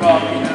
rock